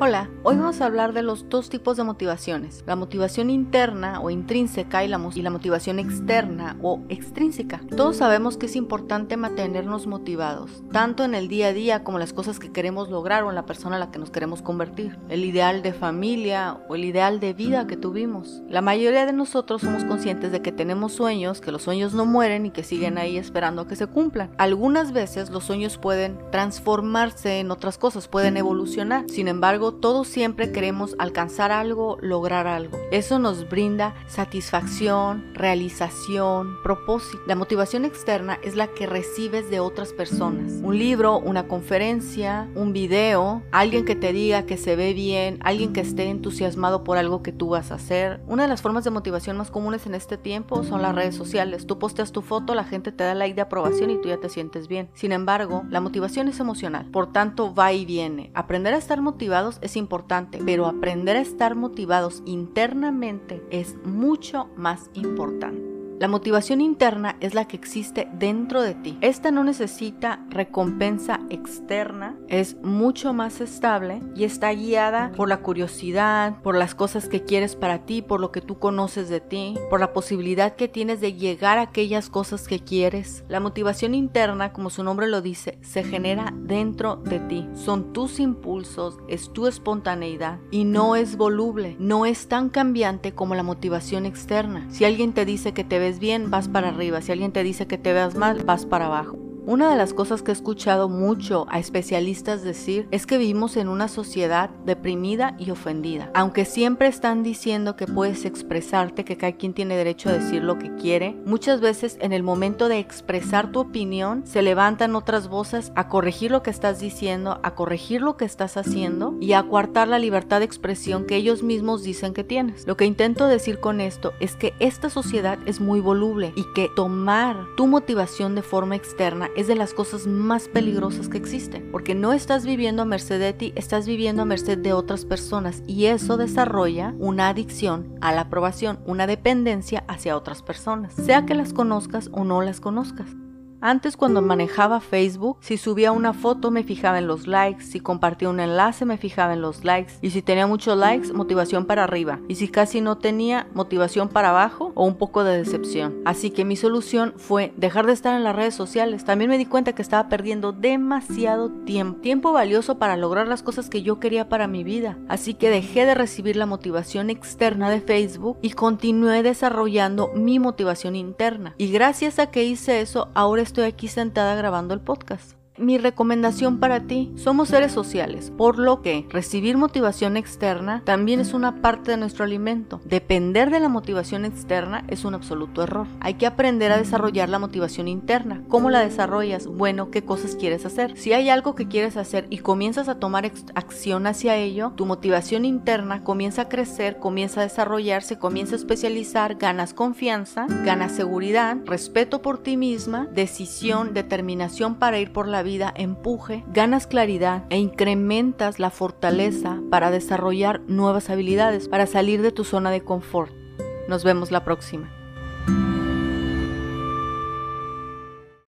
Hola, hoy vamos a hablar de los dos tipos de motivaciones, la motivación interna o intrínseca y la, y la, motivación externa o extrínseca. Todos sabemos que es importante mantenernos motivados, tanto en el día a día como las cosas que queremos lograr o en la persona a la que nos queremos convertir, el ideal de familia o el ideal de vida que tuvimos. La mayoría de nosotros somos conscientes de que tenemos sueños, que los sueños no mueren y que siguen ahí esperando a que se cumplan. Algunas veces los sueños pueden transformarse en otras cosas, pueden evolucionar. Sin embargo, todos siempre queremos alcanzar algo, lograr algo. Eso nos brinda satisfacción, realización, propósito. La motivación externa es la que recibes de otras personas. Un libro, una conferencia, un video, alguien que te diga que se ve bien, alguien que esté entusiasmado por algo que tú vas a hacer. Una de las formas de motivación más comunes en este tiempo son las redes sociales. Tú posteas tu foto, la gente te da like de aprobación y tú ya te sientes bien. Sin embargo, la motivación es emocional, por tanto va y viene. Aprender a estar motivados es importante, pero aprender a estar motivados internamente es mucho más importante. La motivación interna es la que existe dentro de ti. Esta no necesita recompensa externa, es mucho más estable y está guiada por la curiosidad, por las cosas que quieres para ti, por lo que tú conoces de ti, por la posibilidad que tienes de llegar a aquellas cosas que quieres. La motivación interna, como su nombre lo dice, se genera dentro de ti. Son tus impulsos, es tu espontaneidad y no es voluble, no es tan cambiante como la motivación externa. Si alguien te dice que te ve bien, vas para arriba. Si alguien te dice que te veas mal, vas para abajo. Una de las cosas que he escuchado mucho a especialistas decir es que vivimos en una sociedad deprimida y ofendida. Aunque siempre están diciendo que puedes expresarte, que cada quien tiene derecho a decir lo que quiere, muchas veces en el momento de expresar tu opinión se levantan otras voces a corregir lo que estás diciendo, a corregir lo que estás haciendo y a coartar la libertad de expresión que ellos mismos dicen que tienes. Lo que intento decir con esto es que esta sociedad es muy voluble y que tomar tu motivación de forma externa es de las cosas más peligrosas que existen, porque no estás viviendo a merced de ti, estás viviendo a merced de otras personas y eso desarrolla una adicción a la aprobación, una dependencia hacia otras personas, sea que las conozcas o no las conozcas. Antes cuando manejaba Facebook, si subía una foto me fijaba en los likes, si compartía un enlace me fijaba en los likes y si tenía muchos likes, motivación para arriba y si casi no tenía, motivación para abajo o un poco de decepción. Así que mi solución fue dejar de estar en las redes sociales. También me di cuenta que estaba perdiendo demasiado tiempo, tiempo valioso para lograr las cosas que yo quería para mi vida. Así que dejé de recibir la motivación externa de Facebook y continué desarrollando mi motivación interna. Y gracias a que hice eso, ahora estoy aquí sentada grabando el podcast mi recomendación para ti, somos seres sociales, por lo que recibir motivación externa también es una parte de nuestro alimento. Depender de la motivación externa es un absoluto error. Hay que aprender a desarrollar la motivación interna. ¿Cómo la desarrollas? Bueno, ¿qué cosas quieres hacer? Si hay algo que quieres hacer y comienzas a tomar acción hacia ello, tu motivación interna comienza a crecer, comienza a desarrollarse, comienza a especializar, ganas confianza, ganas seguridad, respeto por ti misma, decisión, determinación para ir por la vida vida empuje, ganas claridad e incrementas la fortaleza para desarrollar nuevas habilidades, para salir de tu zona de confort. Nos vemos la próxima.